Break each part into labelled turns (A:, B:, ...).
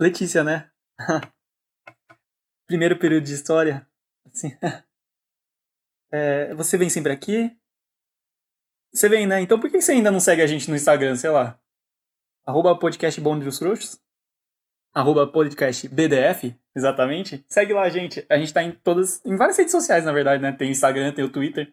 A: Letícia, né? Primeiro período de história. Assim. É, você vem sempre aqui? Você vem, né? Então por que você ainda não segue a gente no Instagram, sei lá? Arroba podcast Bonde dos Frouxos? Arroba podcast BDF, exatamente. Segue lá, gente. A gente tá em todas, em várias redes sociais, na verdade, né? Tem Instagram, tem o Twitter.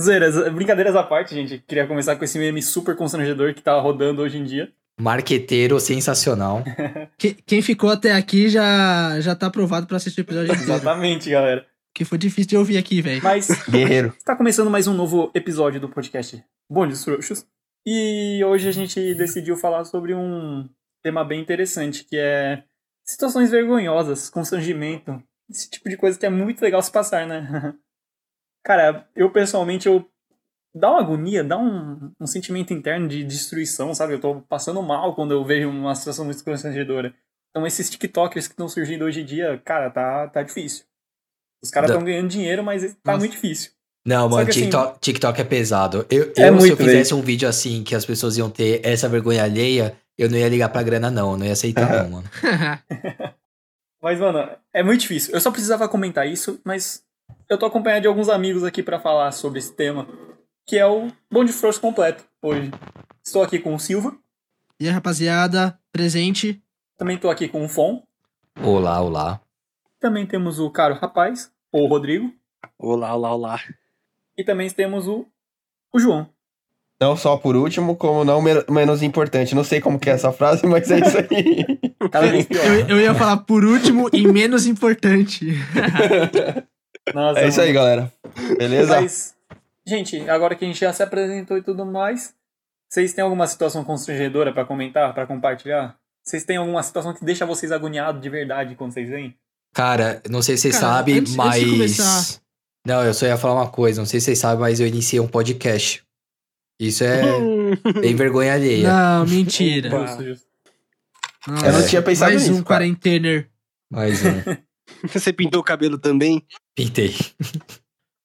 A: Zoeiras, brincadeiras à parte, gente. Queria começar com esse meme super constrangedor que tá rodando hoje em dia.
B: Marqueteiro sensacional.
C: Que- Quem ficou até aqui já, já tá aprovado pra assistir o episódio inteiro.
A: Exatamente, galera.
C: Que foi difícil de ouvir aqui, velho.
A: Mas
D: Guerreiro.
A: Está começando mais um novo episódio do podcast Bom dos Frouxos. E hoje a gente decidiu falar sobre um tema bem interessante, que é situações vergonhosas, constrangimento, esse tipo de coisa que é muito legal se passar, né? Cara, eu pessoalmente, eu dá uma agonia, dá um, um sentimento interno de destruição, sabe? Eu tô passando mal quando eu vejo uma situação muito constrangedora. Então esses TikTokers que estão surgindo hoje em dia, cara, tá, tá difícil. Os caras estão ganhando dinheiro, mas tá
C: Nossa.
A: muito difícil.
B: Não, mano,
A: assim-
B: TikTok, TikTok é pesado. Eu,
A: É
B: eu se
A: muito,
B: eu fizesse um vídeo assim, que as pessoas iam ter essa vergonha alheia, eu não ia ligar pra grana, não. Eu não ia aceitar, não, mano.
A: Mas, mano, é muito difícil. Eu só precisava comentar isso, mas eu tô acompanhado de alguns amigos aqui pra falar sobre esse tema, que é o Bom de Frouxo completo hoje. Estou aqui com o Silva,
C: e aí, rapaziada, presente.
A: também tô aqui com o Fon,
B: Olá, olá.
A: também temos o caro rapaz, ou o Rodrigo,
E: Olá, olá, olá.
A: e também temos o, o João.
D: Não só por último, como não men- menos importante. Não sei como que é essa frase, mas é isso aí.
C: Eu, eu ia falar por último e menos importante.
A: Nossa,
D: é isso aí, galera. Beleza?
A: Mas, gente, agora que a gente já se apresentou e tudo mais, vocês têm alguma situação constrangedora pra comentar, pra compartilhar? Vocês têm alguma situação que deixa vocês agoniados de verdade quando vocês vêm?
B: Cara, não sei se vocês
C: Cara,
B: sabem,
C: antes- antes
B: mas.
C: de começar-
B: Não, eu só ia falar uma coisa. Não sei se vocês sabem, mas eu iniciei um podcast. Isso é bem vergonha alheia.
C: Não, mentira. Nossa,
D: Eu não tinha pensado
C: Mais
D: nisso,
C: um
D: cara.
C: quarentener.
B: Mais um.
E: Você pintou o cabelo também?
B: Pintei.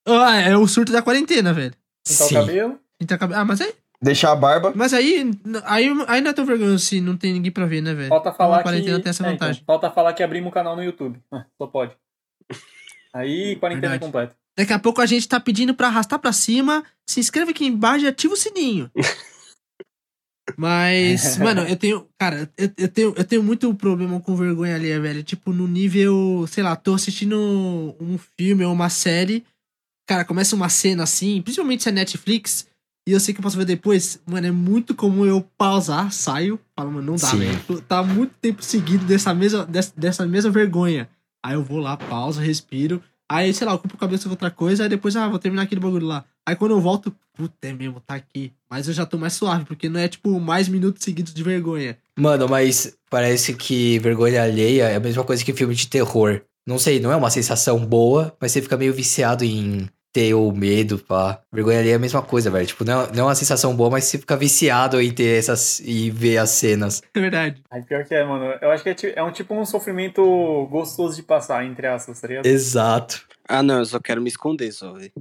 C: Ah, é o surto da quarentena, velho.
A: Pintar
B: Sim.
A: o cabelo.
C: Então, acaba- Ah, mas aí,
D: Deixar a barba.
C: mas aí, aí, aí não é tão vergonhoso se não tem ninguém pra ver, né, velho?
A: Falta falar
C: a
A: que.
C: quarentena tem essa
A: é,
C: vantagem.
A: então, falta falar que abrimos um canal no YouTube. Ah, só pode. Aí, quarentena
C: Verdade.
A: completa.
C: Daqui a pouco a gente tá pedindo pra arrastar pra cima. Se inscreve aqui embaixo e ativa o sininho. Mas, mano, eu tenho. Cara, eu, eu tenho, eu tenho muito problema com vergonha ali, velho. Tipo, no nível. Sei lá, tô assistindo um filme ou uma série. Cara, começa uma cena assim, principalmente se é Netflix. E eu sei que eu posso ver depois. Mano, é muito comum eu pausar, saio. Falo, mano, não dá, velho. Tá muito tempo seguido dessa mesma, dessa, dessa mesma vergonha. Aí eu vou lá, pausa, respiro. Aí, sei lá, ocupo a cabeça com outra coisa. Aí depois, ah, vou terminar aquele bagulho lá. Aí quando eu volto, puta, é mesmo, tá aqui. Mas eu já tô mais suave, porque não é, tipo, mais minutos seguidos de vergonha.
B: Mano, mas parece que vergonha alheia é a mesma coisa que filme de terror. Não sei, não é uma sensação boa, mas você fica meio viciado em ter o medo, pá. Vergonha alheia é a mesma coisa, velho. Tipo, não, não é uma sensação boa, mas você fica viciado em ter essas. e ver as cenas.
C: É verdade.
A: Aí, pior que é, mano. Eu acho que é, é um tipo um sofrimento gostoso de passar, entre aspas, tá ligado?
B: Exato.
E: Ah, não, eu só quero me esconder só, velho.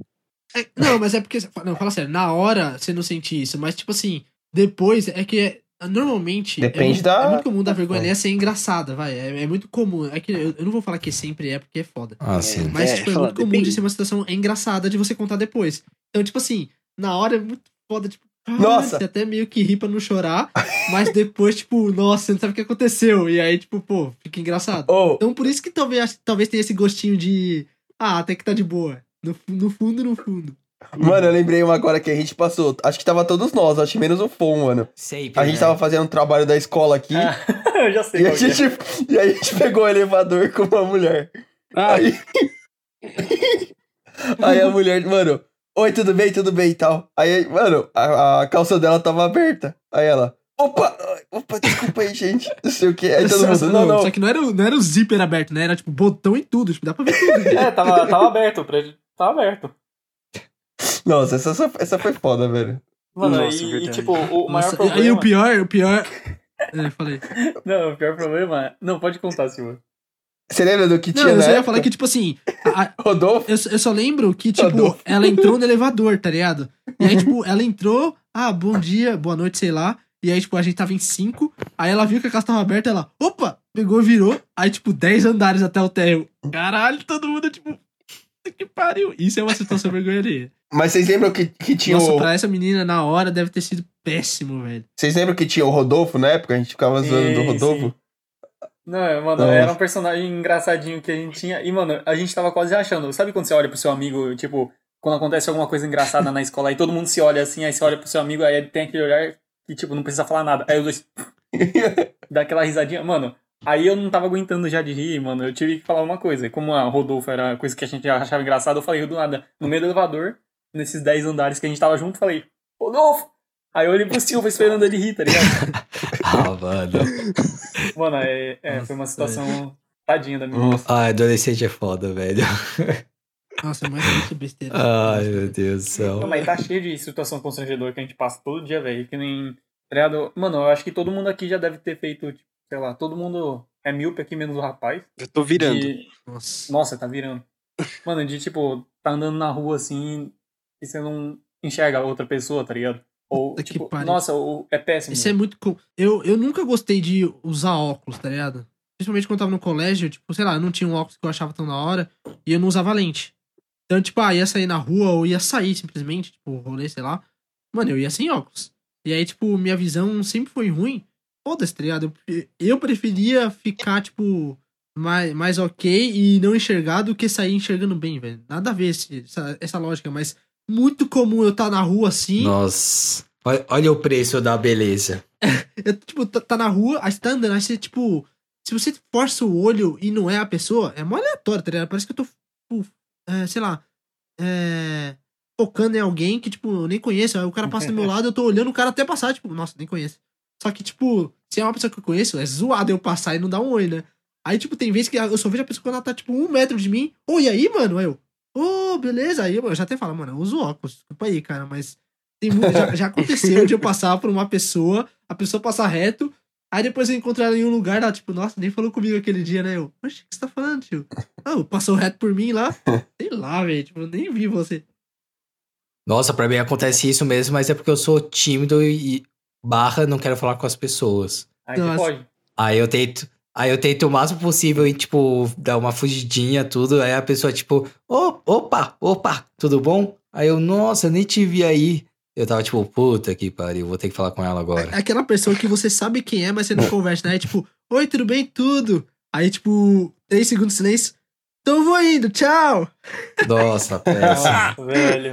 C: É, não, mas é porque. Não, fala sério, na hora você não sente isso, mas tipo assim, depois é que é- normalmente.
D: Depende
C: é, muito-
D: da-
C: É muito comum da vergonha alheia ser engraçada, vai. É, é muito comum. É que eu, eu não vou falar que sempre é, porque é foda.
B: Ah, sim.
C: Mas,
E: É,
C: tipo, é muito comum
E: depende.
C: de ser uma situação engraçada de você contar depois. Então, tipo assim, na hora é muito foda, tipo. caralho,
D: Nossa!
C: Você até meio que ri pra não chorar, mas depois, tipo, nossa, você não sabe o que aconteceu. E aí, tipo, pô, fica engraçado.
D: Ô,
C: Então, por isso que talvez, talvez tenha esse gostinho de. Ah, até que tá de boa. No, no fundo, no fundo.
D: Mano, eu lembrei uma agora que a gente passou. Acho que tava todos nós, acho que menos o Fon, mano.
B: Sempre.
D: A gente
B: né?
D: tava fazendo um trabalho da escola aqui.
A: Ah, eu já sei
D: E a,
A: é.
D: gente, e a gente pegou o elevador com uma mulher.
E: Ah,
D: Aí, aí a mulher, mano, oi, tudo bem, tudo bem e tal. Aí, mano, a, a calça dela tava aberta. Aí ela, opa, opa, desculpa aí, gente. Não sei o que. Aí todo mundo, não, não.
C: Só que não era, o- não era o zíper aberto, né? Era tipo botão e tudo. Tipo, dá pra ver tudo.
A: É, tava, tava aberto. Pra... Tava aberto.
D: Nossa, essa, essa, essa foi foda, velho.
A: Mano,
E: Nossa,
A: e, e, tipo, o maior
C: Nossa,
A: problema.
C: Aí o pior, o pior. É, falei.
A: Não, o pior problema. Não, pode contar, Silva.
D: Você lembra do que
C: Não,
D: tinha
C: eu
D: na
C: só ia
D: época?
C: falar que, tipo assim. a-
D: Rodolfo?
C: eu, eu só lembro que, tipo,
D: Rodolfo.
C: ela entrou no elevador, tá ligado? E aí, tipo, ela entrou. Ah, bom dia, boa noite, sei lá. E aí, tipo, a gente tava em cinco. Aí ela viu que a casa tava aberta, ela, opa, pegou, virou. Aí, tipo, 10 andares até o térreo. Caralho, todo mundo, tipo, que pariu. Isso é uma situação vergonha alheia.
D: Mas vocês lembram que, que tinha
C: Nossa,
D: o.
C: pra essa menina, na hora, deve ter sido péssimo, velho.
D: Vocês lembram que tinha o Rodolfo na época? A gente ficava zoando do
A: Sim,
D: Rodolfo.
A: sim. Não, mano,
D: Nossa.
A: era um personagem engraçadinho que a gente tinha. E, mano, a gente tava quase achando. Sabe quando você olha pro seu amigo, tipo, quando acontece alguma coisa engraçada na escola, aí todo mundo se olha assim, aí você olha pro seu amigo, aí ele tem aquele olhar que, tipo, não precisa falar nada. Aí os dois dá aquela risadinha. Mano, aí eu não tava aguentando já de rir, mano. Eu tive que falar uma coisa. Como a Rodolfo era coisa que a gente achava engraçada, eu falei do nada. No meio do elevador, nesses 10 andares que a gente tava junto, falei, Rodolfo! Aí eu olhei pro Silva esperando ele rir, tá ligado?
B: Ah, mano.
A: Mano, é, é, foi uma situação tadinha da minha.
D: Nossa.
B: Ah, adolescente é foda, velho.
C: Nossa, é mais muito besteira.
B: Ai, meu Deus do
A: Não,
B: céu.
A: mas tá cheio de situação constrangedora que a gente passa todo dia, velho. Que nem. tá? Mano, eu acho que todo mundo aqui já deve ter feito, tipo, sei lá, todo mundo é míope aqui, menos o rapaz.
E: Eu tô virando.
A: De-
C: Nossa.
A: Nossa, tá virando. Mano, de tipo, tá andando na rua assim e você não enxerga a outra pessoa, tá ligado? Ou,
C: Puta
A: tipo, nossa, o, é péssimo.
C: Isso é muito. com- Eu, eu nunca gostei de usar óculos, tá ligado? Principalmente quando eu tava no colégio, tipo, sei lá, eu não tinha um óculos que eu achava tão da hora e eu não usava lente. Então, tipo, ah, ia sair na rua ou ia sair simplesmente, tipo, rolê, sei lá. Mano, eu ia sem óculos. E aí, tipo, minha visão sempre foi ruim. Foda-se, tá ligado? Eu, eu preferia ficar, tipo, mais, mais ok e não enxergar do que sair enxergando bem, velho. Nada a ver esse- essa, essa lógica, mas muito comum eu estar na rua assim.
B: Nossa. Olha, olha o preço da beleza.
C: Eu, tipo, tá, tá na rua, aí você tá andando, aí você, tipo. Se você força o olho e não é a pessoa, é mó aleatório, tá ligado? Parece que eu tô, tipo, é, sei lá, é, focando em alguém que, tipo, eu nem conheço. Aí o cara passa do meu lado, eu tô olhando o cara até passar, tipo, nossa, nem conheço. Só que, tipo, se é uma pessoa que eu conheço, é zoado eu passar e não dar um oi, né? Aí, tipo, tem vezes que eu só vejo a pessoa quando ela tá, tipo, um metro de mim. Ô, e aí, mano? Aí eu, ô, beleza. Aí eu, eu já até falo, mano, eu uso óculos, desculpa aí, cara, mas tem muito, já, já aconteceu de eu passar por uma pessoa, a pessoa passar reto, aí depois eu encontro ela em um lugar, ela, tipo, nossa, nem falou comigo aquele dia, né? Eu, oxe, o que você tá falando, tio? Ah, passou reto por mim lá? Sei lá, velho, tipo, eu nem vi você.
B: Nossa, pra mim acontece isso mesmo, mas é porque eu sou tímido e barra não quero falar com as pessoas.
A: Aí pode.
B: Aí eu tento, aí eu tento o máximo possível e, tipo, dar uma fugidinha, tudo. Aí a pessoa, tipo, "Ô, opa, opa, tudo bom? Aí eu, nossa, nem te vi aí. Eu tava, tipo, puta que pariu, vou ter que falar com ela agora.
C: É aquela pessoa que você sabe quem é, mas você não conversa, né? É tipo, oi, tudo bem? Tudo. Aí, tipo, três segundos de silêncio. Então vou indo, tchau.
B: Nossa, péssimo,
A: Nossa, velho.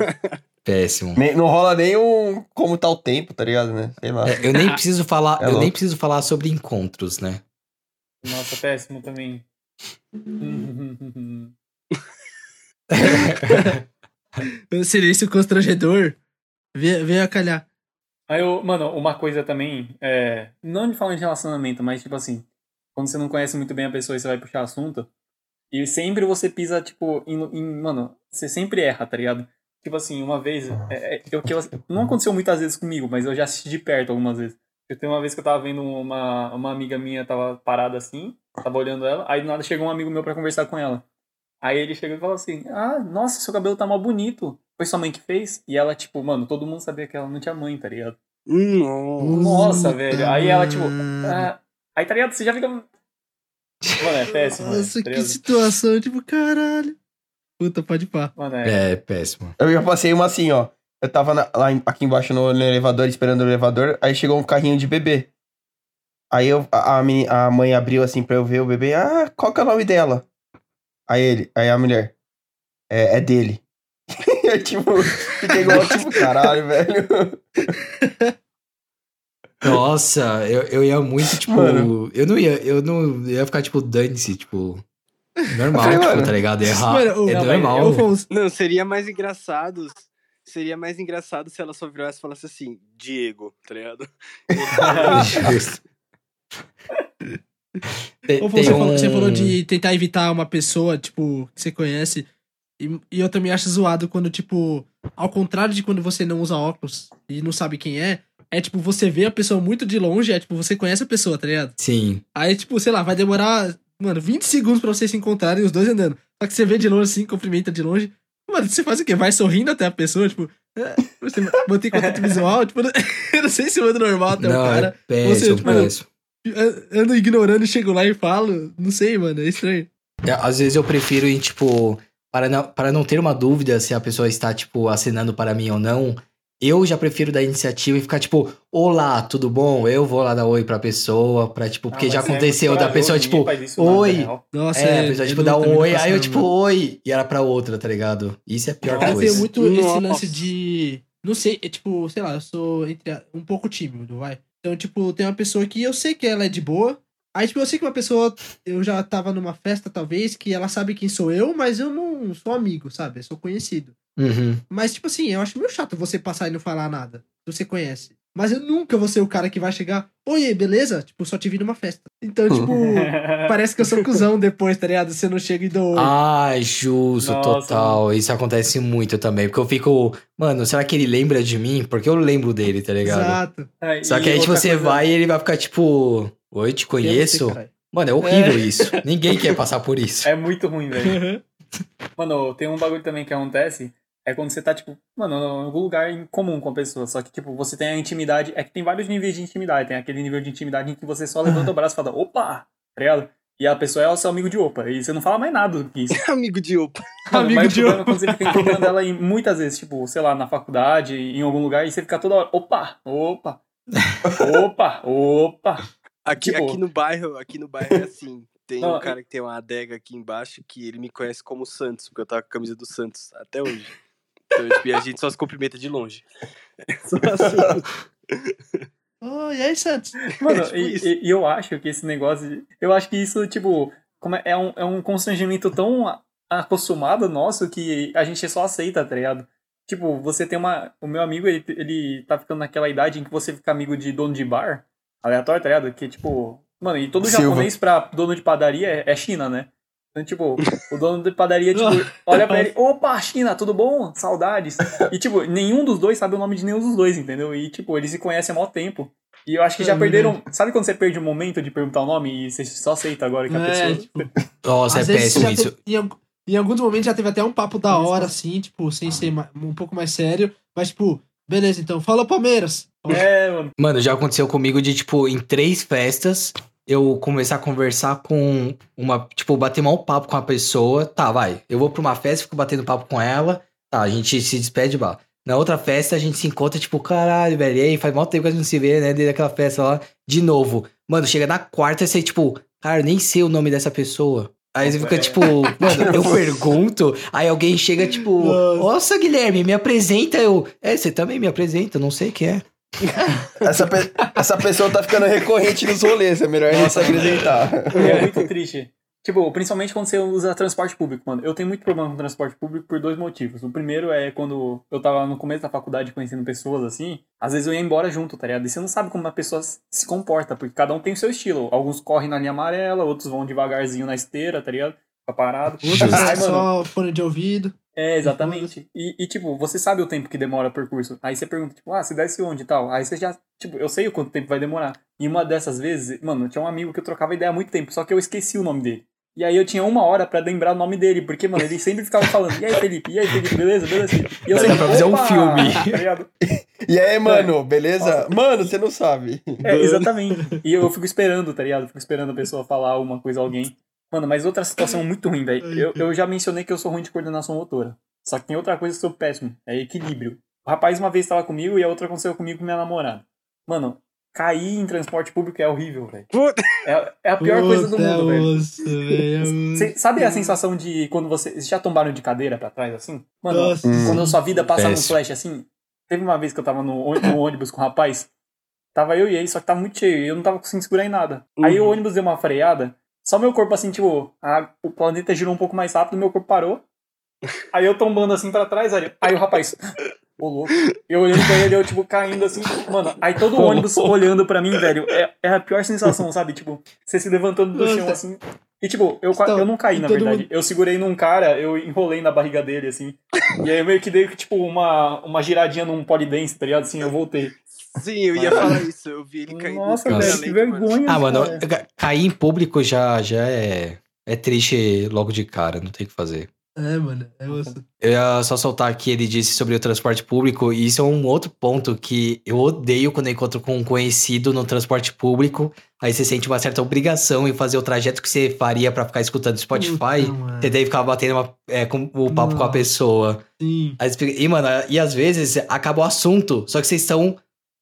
B: péssimo.
D: Nem- Não rola nem um como tá o tempo, tá ligado, né? Sei lá.
B: É, eu nem preciso falar,
D: É
B: eu nem preciso falar sobre encontros, né?
A: Nossa, péssimo também.
C: Silêncio constrangedor. Vê a calhar.
A: Aí eu, mano, uma coisa também, é, não de falar de relacionamento, mas tipo assim, quando você não conhece muito bem a pessoa e você vai puxar assunto, e sempre você pisa, tipo, em, em- mano, você sempre erra, tá ligado? Tipo assim, uma vez, é, é, eu, que eu- não aconteceu muitas vezes comigo, mas eu já assisti de perto algumas vezes. Eu tenho uma vez que eu tava vendo uma, uma amiga minha, tava parada assim, tava olhando ela, aí do nada chegou um amigo meu pra conversar com ela. Aí ele chegou e falou assim: Ah, nossa, seu cabelo tá mal bonito. Foi sua mãe que fez? E ela, tipo, mano, todo mundo sabia que ela não tinha mãe, tá ligado?
E: Nossa.
A: Nossa, velho. Aí ela, tipo, ah, aí tá ligado? Você já fica. Mano, é péssimo.
C: Nossa,
A: velho, tá
C: que situação, tipo, caralho. Puta, pode pá.
A: Mano, é.
B: É, péssimo.
D: Eu já passei uma assim, ó. Eu tava na- lá em- aqui embaixo no, no elevador, esperando o elevador, aí chegou um carrinho de bebê. Aí eu, a, a, meni- a mãe abriu assim pra eu ver o bebê. Ah, qual que é o nome dela? Aí ele, aí a mulher. É, é dele. eu, tipo, fiquei igual, tipo, caralho, velho.
B: Nossa, eu, eu ia muito, tipo.
D: Mano.
B: Eu não ia, eu não eu ia ficar, tipo, dane-se, tipo. Normal,
D: Falei,
B: tipo,
D: mano.
B: tá ligado? Errar.
C: Mano,
B: é
A: não,
B: normal.
C: Afonso,
E: Não, seria mais engraçado. Seria mais engraçado se ela só virasse e falasse assim, Diego, tá ligado?
B: Tem- tem
C: você, falou, você
B: um-
C: falou de tentar evitar uma pessoa, tipo, que você conhece. E, e eu também acho zoado quando, tipo, ao contrário de quando você não usa óculos e não sabe quem é, é tipo, você vê a pessoa muito de longe, é tipo, você conhece a pessoa, tá ligado?
B: Sim.
C: Aí, tipo, sei lá, vai demorar, mano, 20 segundos pra vocês se encontrarem, os dois andando. Só que você vê de longe assim, cumprimenta de longe. Mano, você faz o quê? Vai sorrindo até a pessoa, tipo, é, você mantém contato visual, tipo, eu não sei se manda normal até
B: não,
C: o cara.
B: é péssimo,
C: tipo,
B: péssimo.
C: Eu ando ignorando, chego lá e falo. Não sei, mano, é estranho.
B: É, Às vezes eu prefiro ir, tipo, para não, para não ter uma dúvida se a pessoa está, tipo, assinando para mim ou não, eu já prefiro dar iniciativa e ficar, tipo, olá, tudo bom? Eu vou lá dar oi pra pessoa, pra, tipo, porque
A: Ah,
B: já
A: é muito
B: aconteceu da
A: corajoso,
B: pessoa, tipo, oi.
C: Nossa,
B: é, a pessoa,
C: eu
B: tipo, dá um oi, aí eu, tipo, oi, e era pra outra, tá ligado? Isso é a pior
C: Eu tenho
B: coisa.
C: muito esse
E: Nossa.
C: lance de. Não sei, é tipo, sei lá, eu sou entre a- um pouco tímido, vai. Então, tipo, tem uma pessoa que eu sei que ela é de boa. Aí, tipo, eu sei que uma pessoa. Eu já tava numa festa, talvez, que ela sabe quem sou eu, mas eu não sou amigo, sabe? Eu sou conhecido.
B: Uhum.
C: Mas, tipo assim, eu acho meio chato você passar e não falar nada. Você conhece. Mas eu nunca vou ser o cara que vai chegar. Oi, beleza? Tipo, só te vi numa festa. Então, tipo, parece que eu sou cuzão depois, tá ligado? Você não chega e dou oi.
B: Ai, justo,
A: Nossa,
B: total. Isso acontece muito também. Porque eu fico, mano, será que ele lembra de mim? Porque eu lembro dele, tá ligado?
C: Exato.
A: É,
B: Só que aí, tipo, você
A: coisa-
B: vai e ele vai ficar, tipo, oi, te
C: é
B: conheço.
C: caralho?
B: Mano, é horrível isso. Ninguém quer passar por isso.
A: É muito ruim, velho. Mano, tem um bagulho também que acontece. É quando você tá, tipo, mano, em algum lugar em comum com a pessoa. Só que, tipo, você tem a intimidade. É que tem vários níveis de intimidade. Tem aquele nível de intimidade em que você só levanta o braço e fala, opa! Tá ligado? E a pessoa é o seu amigo de opa. E você não fala mais nada do que isso.
E: Amigo de Opa.
A: Mano,
C: Amigo
A: mas
C: de
A: o problema é quando você fica encontrando ela em, muitas vezes, tipo, sei lá, na faculdade, em algum lugar, e você fica toda hora, opa, opa, opa, opa.
E: Aqui,
A: Tipo-
E: aqui no bairro, aqui no bairro é assim. Tem
A: Não,
E: um cara que tem uma adega aqui embaixo que ele me conhece como Santos, porque eu tava com a camisa do Santos até hoje. Então, tipo, e a gente só se cumprimenta de longe. Só assim.
C: Oh, e aí, Santos?
A: Mano,
E: tipo
A: e, e- eu acho que esse negócio. de- Eu acho que isso, tipo, como é, é um, é um constrangimento tão acostumado nosso que a gente só aceita, tá ligado? Tipo, você tem uma. O meu amigo, ele, ele tá ficando naquela idade em que você fica amigo de dono de bar, aleatório, tá ligado? Que, tipo. Mano, e todo
D: Silva.
A: japonês pra dono de padaria é, é China, né? Então, tipo, o dono de padaria, tipo, olha pra ele, opa, China, tudo bom? Saudades. E, tipo, nenhum dos dois sabe o nome de nenhum dos dois, entendeu? E, tipo, eles se conhecem há mó tempo. E eu acho que já
C: É
A: perderam. Sabe quando você perde o momento de perguntar o nome e você só aceita agora que a
C: É,
A: pessoa.
C: tipo,
B: Nossa, é
C: Às vezes
B: péssimo isso.
C: teve- em, em alguns momentos já teve até um papo da hora, assim, tipo, sem ser um pouco mais sério. Mas, tipo, beleza, então, fala Palmeiras.
A: É, mano.
B: Mano, já aconteceu comigo de, tipo, em três festas, eu começar a conversar com uma. Tipo, bater mal papo com a pessoa. Tá, vai. Eu vou pra uma festa, fico batendo papo com ela. Tá, a gente se despede, bah. Na outra festa a gente se encontra, tipo, caralho, velho. E aí, faz mal tempo que a gente não se vê, né? Desde aquela festa lá. De novo. Mano, chega na quarta e você, tipo, cara, eu nem sei o nome dessa pessoa. Aí você fica,
A: É.
B: tipo, mano, eu pergunto, aí alguém chega, tipo,
C: Nossa.
B: Guilherme, me apresenta. Eu, é, você também me apresenta, não sei quem é.
D: Essa, pe- essa pessoa tá ficando recorrente nos rolês, é melhor nem se apresentar.
A: É muito triste. Tipo, principalmente quando você usa transporte público, mano. Eu tenho muito problema com transporte público por dois motivos. O primeiro é quando eu tava no começo da faculdade conhecendo pessoas assim, às vezes eu ia embora junto, tá ligado? E você não sabe como uma pessoa se comporta, porque cada um tem o seu estilo. Alguns correm na linha amarela, outros vão devagarzinho na esteira, tá ligado? Fica parado.
C: Outros
A: Ai, mano,
C: só fone de ouvido.
A: É, exatamente. E, e, tipo, você sabe o tempo que demora o percurso. Aí você pergunta, tipo, ah, você desce onde e tal? Aí você já, tipo, eu sei o quanto tempo vai demorar. E uma dessas vezes, mano, tinha um amigo que eu trocava ideia há muito tempo, só que eu esqueci o nome dele. E aí eu tinha uma hora pra lembrar o nome dele, porque, mano, ele sempre ficava falando, e aí, Felipe, e aí, Felipe, beleza, beleza? E eu sempre,
B: pra fazer um filme.
A: Tá?
D: E aí, mano, beleza? Mano, você não sabe.
A: É, exatamente. E eu fico esperando, tá ligado? Fico esperando a pessoa falar alguma coisa, alguém. Mano, mas outra situação muito ruim, velho. Eu, eu já mencionei que eu sou ruim de coordenação motora. Só que tem outra coisa que eu sou péssimo. É equilíbrio. O rapaz uma vez estava comigo e a outra aconteceu comigo com minha namorada. Mano, cair em transporte público é horrível, velho. É, é a pior coisa do mundo, velho.
C: Nossa, velho.
A: Cê- sabe a sensação de quando você. Vocês já tombaram de cadeira pra trás assim? Mano,
C: Nossa.
A: Quando a sua vida passa num flash assim. Teve uma vez que eu tava no, no ônibus com o rapaz. Tava eu e ele, só que tava muito cheio. E eu não tava conseguindo segurar em nada. Aí o
E: Uhum.
A: ônibus deu uma freada. Só meu corpo assim, tipo, a- o planeta girou um pouco mais rápido, meu corpo parou. Aí eu tombando assim pra trás, aí, aí o rapaz. Ô, louco. Eu olhando pra ele, eu, tipo, caindo assim. Mano, aí todo o ônibus olhando pra mim, velho. É, é a pior sensação, sabe? Tipo, você se levantando do chão assim. E, tipo, eu,
C: Então,
A: eu não caí, na verdade.
C: mundo-
A: Eu segurei num cara, eu enrolei na barriga dele, assim. E aí eu meio que dei, tipo, uma, uma giradinha num polidense, tá ligado? Assim, eu voltei.
E: Sim, eu ia falar isso. Eu vi ele caindo.
A: Nossa, velho, que vergonha.
B: Ah, mano,
A: cara.
B: ca- cair em público já, já é, é triste logo de cara, não tem o que fazer.
C: É, mano, é osso.
B: Eu ia só soltar que ele disse sobre o transporte público, e isso é um outro ponto que eu odeio quando eu encontro com um conhecido no transporte público. Aí você sente uma certa obrigação em fazer o trajeto que você faria pra ficar escutando Spotify.
C: Puta, mano.
B: Você daí ficar batendo uma- é, com, o papo com a pessoa.
C: Sim.
B: Aí e, mano, e às vezes acaba o assunto, só que vocês estão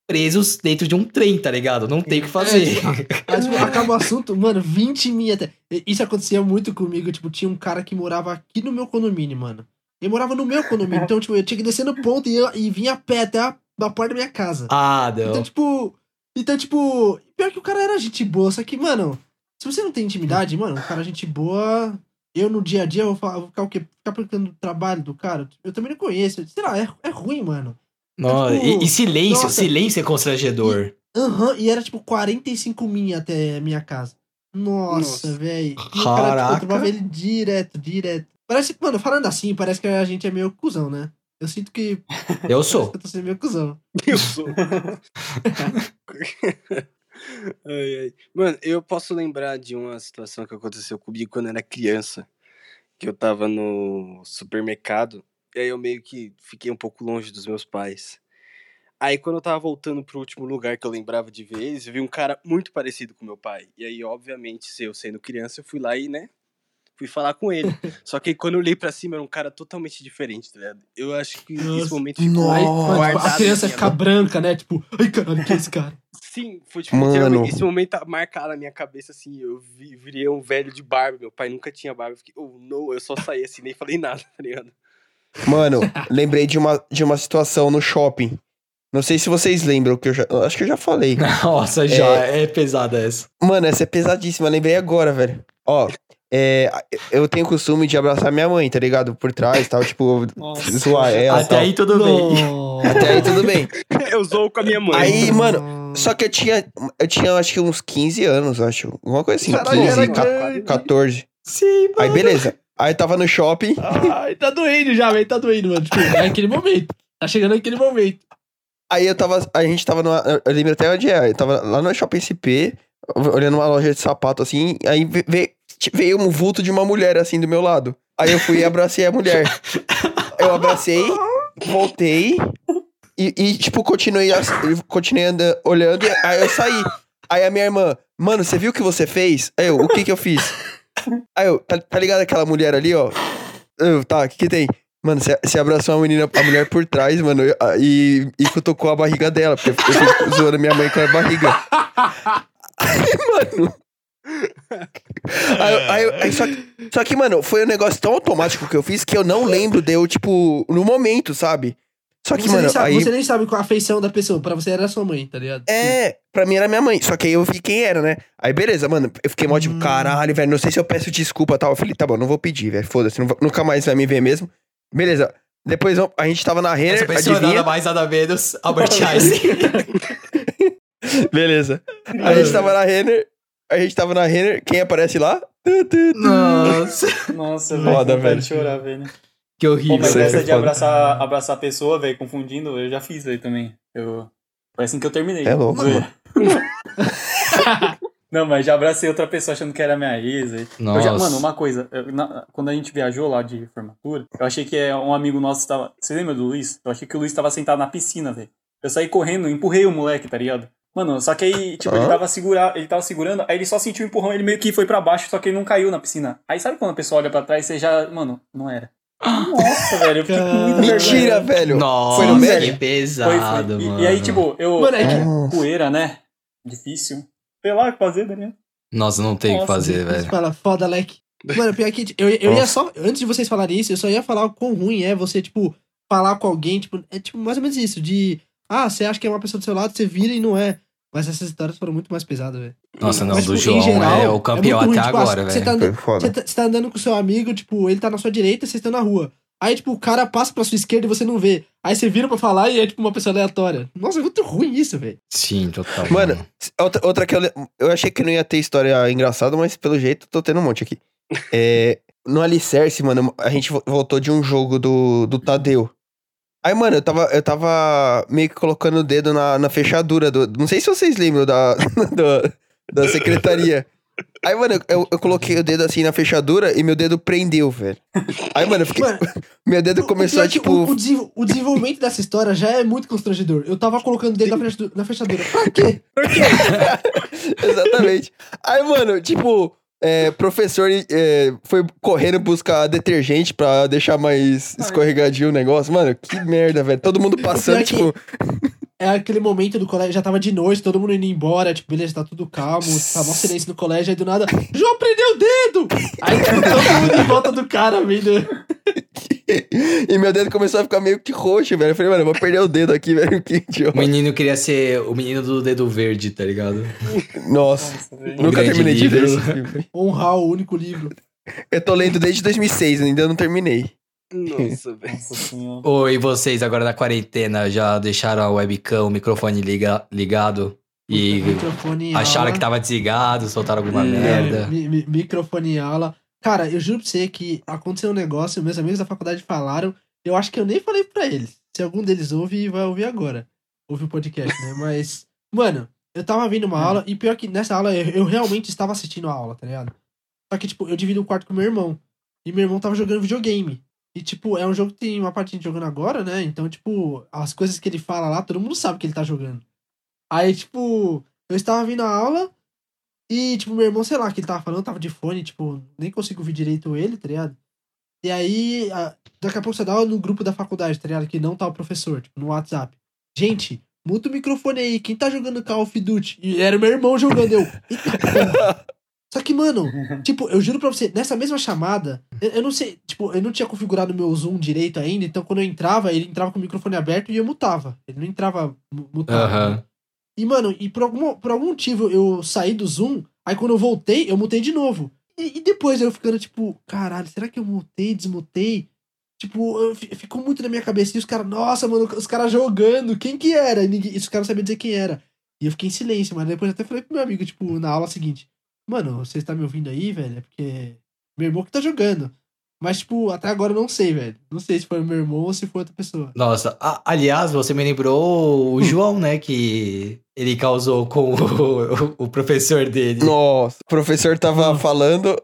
B: presos dentro de um trem, tá ligado? Não tem o que fazer.
C: Aí, tipo, acaba o assunto, mano, 20 mil até. Isso acontecia muito comigo, tipo, tinha um cara que morava aqui no meu condomínio, mano. Ele morava no meu condomínio, então, tipo, eu tinha que descer no ponto e, eu, e vinha a pé até a, a porta da minha casa.
B: ah, não.
C: Então, tipo. Então, tipo. Pior que o cara era gente boa, só que, mano, se você não tem intimidade, mano, o cara é gente boa. Eu no dia a dia vou, falar, vou ficar o quê? Ficar perguntando o trabalho do cara. Eu também não conheço. Sei lá, é, é ruim, mano.
B: Nossa,
C: tipo,
B: e, e silêncio,
C: nossa.
B: silêncio é constrangedor.
C: Aham, e era tipo 45 minha até a minha casa. Nossa,
E: Nossa.
C: velho. Tipo,
B: Caraca.
C: eu ele direto, direto. Parece, mano, falando assim, parece que a gente é meio cuzão, né? Eu sinto que.
B: Eu sou.
C: que eu tô sendo meio cuzão.
E: Eu sou. ai, ai. Mano, eu posso lembrar de uma situação que aconteceu comigo quando eu era criança. Que eu tava no supermercado. E aí eu meio que fiquei um pouco longe dos meus pais. Aí quando eu tava voltando pro último lugar que eu lembrava de ver eles, eu vi um cara muito parecido com meu pai. E aí, obviamente, se eu sendo criança, eu fui lá e, né, fui falar com ele. Só que aí, quando eu olhei pra cima, era um cara totalmente diferente, tá ligado? Eu acho que esse
C: Nossa.
E: momento ficou
C: tipo,
E: guardado
C: a criança
E: na minha
C: fica branca, né? Tipo, ai caralho, que é esse cara?
E: Sim, foi tipo,
D: Mano.
E: esse momento tá marcado na minha cabeça, assim, eu vi, virei um velho de barba, meu pai nunca tinha barba, eu fiquei, oh, não, eu só saí assim, nem falei nada, tá ligado?
D: Mano, lembrei de uma, de uma situação no shopping. Não sei se vocês lembram, que eu já. Acho que eu já falei.
B: Nossa, já é, pesada essa.
D: Mano, essa é pesadíssima, lembrei agora, velho. Ó, é, eu tenho o costume de abraçar minha mãe, tá ligado? Por trás tal, tipo,
A: Nossa.
D: zoar ela.
B: Até
D: tal.
B: aí tudo bem.
C: Nossa.
D: Até aí tudo bem.
E: Eu zoo com a minha mãe.
D: Aí, mano, Só que eu tinha, eu tinha acho que uns 15 anos, acho. Alguma coisa assim,
C: Caralho,
D: 15,
C: era
D: ca-
C: grande.
D: 14.
B: Sim,
D: Aí, beleza. Aí tava no shopping.
C: Ai, tá doendo já, velho, tá doendo, mano. Tipo, é aquele momento. Tá chegando aquele momento.
D: Aí eu tava. A gente tava numa. Eu lembro até onde é. Eu tava lá no shopping SP, olhando uma loja de sapato assim. Aí ve- veio, veio um vulto de uma mulher assim do meu lado. Aí eu fui e abracei a mulher. Eu abracei, voltei. E, e, tipo, continuei, continuei andando, olhando. Aí eu saí. Aí a minha irmã, mano, você viu o que você fez? Aí eu, o que que eu fiz? Aí eu, tá, tá ligado aquela mulher ali, ó? Eu, tá, o que que tem? Mano, você, abraçou a menina, a mulher por trás, mano, e, e cutucou a barriga dela, porque eu fico zoando minha mãe com a barriga. Aí, mano. Aí, aí, aí só, que, só que, mano, foi um negócio tão automático que eu fiz que eu não lembro de eu, tipo, no momento, sabe? Só que,
C: Você,
D: mano,
C: nem sabe,
D: aí.
C: você nem sabe qual a afeição da pessoa. Pra você era sua mãe, tá ligado?
D: É, pra mim era minha mãe. Só que aí eu vi quem era, né? Aí beleza, mano. Eu fiquei mó tipo,
C: Hum.
D: caralho, velho. Não sei se eu peço desculpa e tal. Eu falei, tá bom, não vou pedir, velho. Foda-se, nunca mais vai me ver mesmo. Beleza. Depois a gente tava na
B: Essa
D: Renner,
B: pessoa
D: adivinha?
B: nada mais, nada menos, Albert Einstein.
D: Beleza. A gente tava na Renner. A gente tava na Renner. Quem aparece lá?
B: Nossa,
A: Nossa, velho.
D: Foda, velho.
A: chorar, velho.
B: Que
A: Pô,
B: horrível.
A: mas
D: Isso aí
A: essa de abraçar, abraçar a pessoa, velho, confundindo, eu já fiz aí também. Eu... Foi assim que eu terminei.
D: É louco,
A: Zoeira. Não, mas já abracei outra pessoa achando que era minha ex. aí. Eu já-
B: Nossa.
A: mano, uma coisa, eu- na- quando a gente viajou lá de formatura, eu achei que é, um amigo nosso estava. Você lembra do Luiz? Eu achei que o Luiz estava sentado na piscina, velho. Eu saí correndo, empurrei o moleque, tá ligado? Mano, só que aí, tipo, ele
D: Hã?
A: tava, segura, ele tava segurando, aí ele só sentiu o empurrão, ele meio que foi pra baixo, só que ele não caiu na piscina. Aí sabe quando a pessoa olha pra trás, você já. Mano, não era. Nossa, velho, eu fiquei com muito
D: Mentira, velho.
B: Nossa,
D: Foi no
B: que
D: médio?
A: Foi,
B: pesado,
A: foi. E-
B: mano.
A: E, aí, tipo, eu.
C: Mano, é que-
A: Poeira, né? Difícil. Sei lá o que fazer, Daniel.
B: Nossa, não tem o que fazer,
C: Você
B: velho.
C: fala, foda, leque. Mano, pior que eu, eu ia só. Antes de vocês falarem isso, eu só ia falar o quão ruim é você, tipo, falar com alguém, tipo, é tipo mais ou menos isso, de. Ah, você acha que é uma pessoa do seu lado, você vira e não é. Mas essas histórias foram muito mais pesadas, velho.
B: Nossa, não,
C: Mas,
B: do
C: tipo,
B: João
C: geral,
B: é o campeão
C: ruim,
B: até
C: tipo,
B: agora,
C: ah, Você
B: velho.
C: tá, você, tá, você tá andando com seu amigo, tipo, ele tá na sua direita, vocês estão na rua. Aí, tipo, o cara passa pra sua esquerda e você não vê. Aí você vira pra falar e é, tipo, uma pessoa aleatória. Nossa, é muito ruim isso, velho.
B: Sim, total.
D: Mano, outra, outra que eu, eu achei que não ia ter história engraçada, mas pelo jeito tô tendo um monte aqui. É, no Alicerce, mano, a gente vo- voltou de um jogo do, do Tadeu. Aí, mano, eu tava, eu tava meio que colocando o dedo na, na fechadura do. Não sei se vocês lembram da, do- da secretaria. Aí, mano, eu, eu coloquei o dedo assim na fechadura e meu dedo prendeu, velho. Aí, mano, eu fiquei.
C: Mano,
D: meu dedo começou a,
C: é
D: tipo.
C: O, o o desenvolvimento dessa história já é muito constrangedor. Eu tava colocando o dedo na fechadura, na fechadura. Pra quê?
D: Exatamente. Aí, mano, tipo, é, professor é, foi correndo buscar detergente pra deixar mais escorregadio o negócio. Mano, que merda, velho. Todo mundo passando, tipo.
C: É aquele momento do colégio, já tava de noite, todo mundo indo embora, tipo, beleza, tá tudo calmo, tá mó silêncio no colégio, aí do nada, João prendeu o dedo! Aí tipo, todo mundo em volta do cara, vendo.
D: e meu dedo começou a ficar meio que roxo, velho. Eu falei, mano, eu vou perder o dedo aqui, velho. Que
B: O
D: idiota.
B: menino queria ser o menino do dedo verde, tá ligado?
D: Nossa,
A: Nossa, velho.
D: nunca terminei de ver
B: livro.
D: esse filme.
C: Honrar o único livro.
D: Eu tô lendo desde 2006, ainda não terminei.
E: Nossa, velho.
B: Oi, vocês agora na quarentena já deixaram a webcam, o microfone liga, ligado? E
C: microfone em
B: acharam que tava desligado, soltaram alguma
A: Hum,
B: merda.
C: Mi- mi- microfone em aula. Cara, eu juro pra você que aconteceu um negócio, meus amigos da faculdade falaram, eu acho que eu nem falei pra eles. Se algum deles ouve, vai ouvir agora. Ouve o podcast, né? Mas, mano, eu tava vendo uma aula, e pior que nessa aula eu, eu realmente estava assistindo a aula, tá ligado? Só que, tipo, eu divido o quarto com meu irmão. E meu irmão tava jogando videogame. E, tipo, é um jogo que tem uma parte jogando agora, né? Então, tipo, as coisas que ele fala lá, todo mundo sabe que ele tá jogando. Aí, tipo, eu estava vindo a aula e, tipo, meu irmão, sei lá, que ele tava falando, tava de fone, tipo, nem consigo ouvir direito ele, tá ligado? E aí, a- daqui a pouco você dá no grupo da faculdade, tá ligado? Que não tá o professor, tipo, no WhatsApp. Gente, muta o microfone aí, quem tá jogando Call of Duty? E era meu irmão jogando, eu. Eita. Só que, mano, tipo, eu juro pra você, nessa mesma chamada, eu, eu não sei, tipo, eu não tinha configurado o meu Zoom direito ainda, então quando eu entrava, ele entrava com o microfone aberto e eu mutava. Ele não entrava mu- mutado.
B: Aham.
C: E, mano, e por algum, por algum motivo eu saí do Zoom, aí quando eu voltei, eu mutei de novo. E, e depois eu ficando, tipo, caralho, será que eu mutei, desmutei? Tipo, eu, fi- ficou muito na minha cabeça. E os caras, nossa, mano, os caras jogando, quem que era? E, ninguém, e os caras não sabiam dizer quem era. E eu fiquei em silêncio, mas depois eu até falei pro meu amigo, tipo, na aula seguinte: Mano, você está me ouvindo aí, velho? É porque meu irmão que tá jogando. Mas, tipo, até agora eu não sei, velho. Não sei se foi meu irmão ou se foi outra pessoa.
B: Nossa, a- aliás, você me lembrou o João, né? Que ele causou com o, o professor dele.
D: Nossa, o professor tava
C: Hum.
D: falando,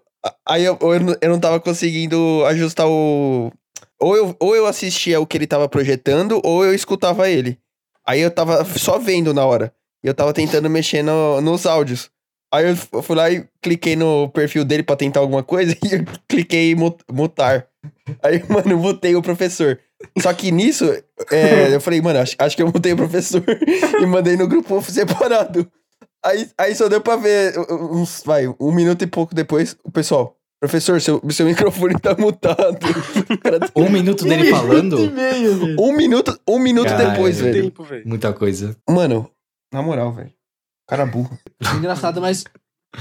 D: aí eu, eu, não- eu não tava conseguindo ajustar o. Ou eu, ou eu assistia o que ele tava projetando, ou eu escutava ele. Aí eu tava só vendo na hora. E eu tava tentando mexer no- nos áudios. Aí eu fui lá e cliquei no perfil dele pra tentar alguma coisa e eu cliquei em mu- mutar. Aí, mano, eu mutei o professor. Só que nisso, é, eu falei, mano, acho, acho que eu mutei o professor e mandei no grupo separado. Aí, aí só deu pra ver, uns, vai, um minuto e pouco depois, o pessoal, professor, seu, seu microfone tá mutado.
B: Um minuto dele
C: Um
B: falando,
C: minuto meio, velho.
D: um minuto, um minuto
B: Cara,
D: depois, velho.
E: Tempo, velho.
B: muita coisa.
D: Mano, na moral, velho. Cara burro.
C: É engraçado, mas.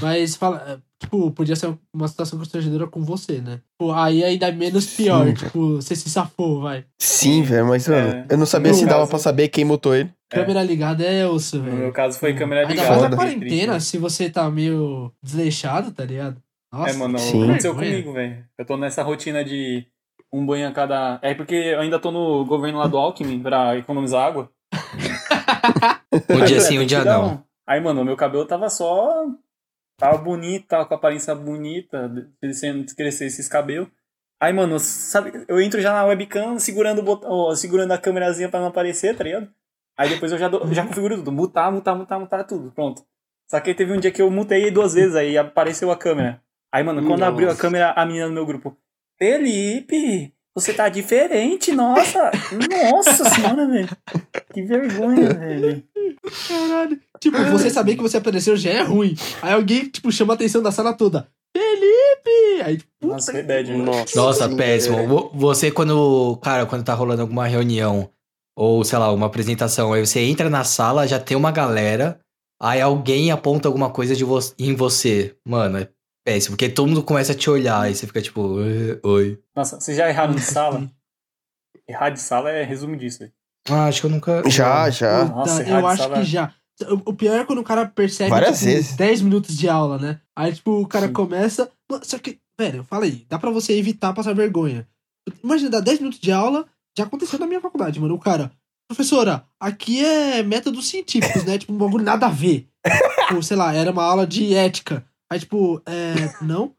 C: Mas fala. é, Tipo, podia ser uma situação constrangedora com você, né? Tipo, aí ainda é menos pior.
D: Sim.
C: Tipo, você se safou, vai.
D: Sim, velho, mas, mano,
A: É.
D: eu não sabia
A: No
D: se dava
A: caso-
D: pra saber quem mutou ele.
A: É.
C: Câmera ligada é osso,
A: No
C: velho.
A: meu caso foi câmera
C: Ainda
A: ligada.
C: mais na
D: Foda.
C: quarentena, se você tá meio desleixado, tá ligado? Nossa.
A: É, mano,
D: Sim.
A: aconteceu comigo, velho. Eu tô nessa rotina de um banho a cada. É porque eu ainda tô no governo lá do Alckmin pra economizar água.
B: Um dia sim, um dia não.
A: Aí, mano, meu cabelo tava só. Tava bonito, tava com aparência bonita, crescendo, crescer esses cabelos. Aí, mano, sabe, eu entro já na webcam segurando, botão, ó, segurando a câmerazinha pra não aparecer, tá ligado? Aí depois eu já, dou- já configuro tudo. Mutar, mutar, mutar, mutar tudo. Pronto. Só que aí teve um dia que eu mutei duas vezes, aí apareceu a câmera. Aí, mano, quando
E: Nossa.
A: abriu a câmera, a menina no meu grupo. Felipe, você tá diferente, nossa! Nossa senhora, velho. Que vergonha, velho.
C: Caralho. Tipo, você saber que você apareceu já é ruim. Aí alguém, tipo, chama a atenção da sala toda. Felipe! Aí, puta
A: Nossa,
C: que-
A: foi bad, mano.
E: Nossa,
B: Nossa,
E: sim,
B: péssimo.
E: é.
B: Vo- Você, quando. Cara, quando tá rolando alguma reunião, ou sei lá, uma apresentação, aí você entra na sala, já tem uma galera, aí alguém aponta alguma coisa de vo em você. Mano, é péssimo, porque todo mundo começa a te olhar, aí você fica tipo, "Eh, oi.
A: Nossa, vocês já erraram de sala? Errar de sala é resumo disso.
B: Ah, acho que eu nunca.
D: Já, já.
C: Puta,
A: Nossa,
C: eu acho
A: sala.
C: que já. O pior é quando o cara percebe,
D: Várias
C: tipo,
D: vezes.
C: 10 minutos de aula, né? Aí, tipo, o cara
A: Sim.
C: começa. Mano, Só que, velho, fala aí, dá pra você evitar passar vergonha. Imagina, dá 10 minutos de aula, já aconteceu na minha faculdade, mano. O cara, professora, aqui é métodos científicos, né? Tipo, um bagulho nada a ver. tipo, sei lá, era uma aula de ética. Aí, tipo, é. Não.